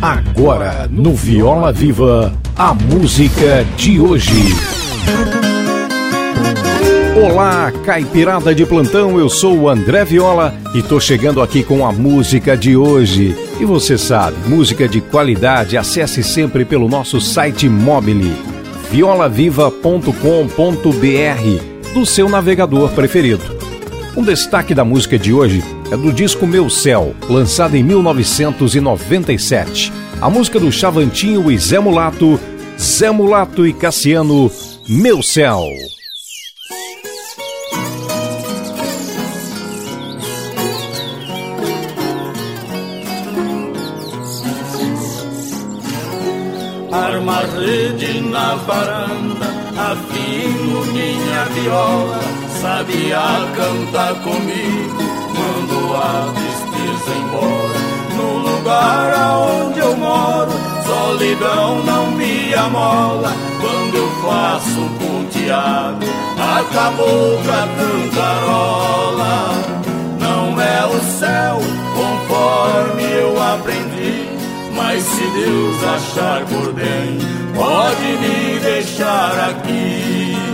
Agora, no Viola Viva, a música de hoje. Olá, caipirada de plantão, eu sou o André Viola e tô chegando aqui com a música de hoje. E você sabe, música de qualidade, acesse sempre pelo nosso site mobile violaviva.com.br do seu navegador preferido. Um destaque da música de hoje é do disco Meu Céu, lançado em 1997. A música do Chavantinho e Zé Mulato, Zé Mulato e Cassiano, Meu Céu. Arma rede na varanda, afino minha viola, sabia cantar comigo mando a tristeza embora. No lugar aonde eu moro, solidão não me amola. Quando eu faço um ponteado, acabou pra cantarola. Não é o céu conforme eu aprendi. Mas se Deus achar por bem, pode me deixar aqui.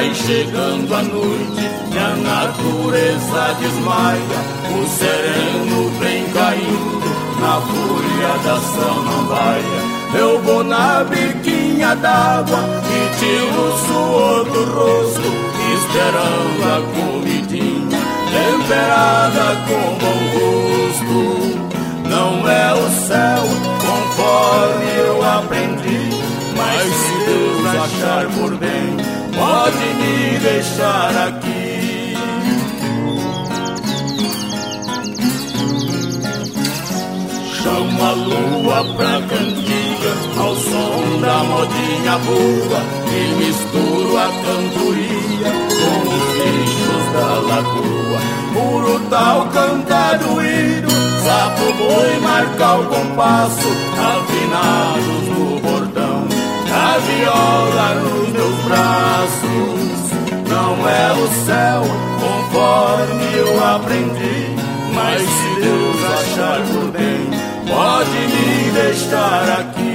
Vai chegando a noite e a natureza desmaia, o sereno vem caindo na fúria da samambaia. Eu vou na biquinha d'água e tiro o suor do rosto, esperando a comidinha temperada com bom gosto. Não é o céu conforme eu aprendi, mas se Deus achar por bem, pode me deixar aqui. Chama a lua pra cantiga, ao som da modinha boa, e misturo a cantoria com os bichos da lagoa. Puro tal cantar doído, sapo boi marca o compasso, afinados céu conforme eu aprendi, mas se Deus achar por bem, pode me deixar aqui.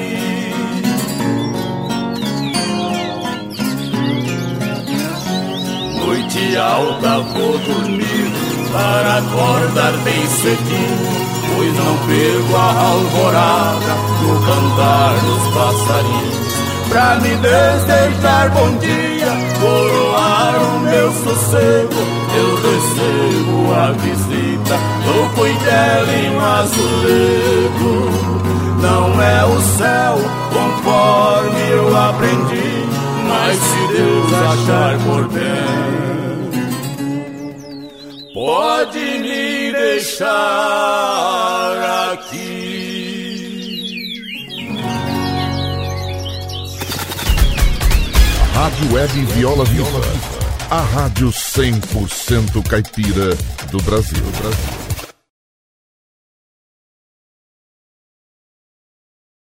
Noite alta vou dormir para acordar bem cedinho, pois não perco a alvorada no cantar dos passarinhos. Pra me desejar bom dia, coroar o meu sossego, eu recebo a visita do cuidelinho azulego. Não é o céu conforme eu aprendi, mas se Deus achar por bem, pode me deixar aqui. Rádio Web Viola Viva. A rádio 100% caipira do Brasil. Brasil.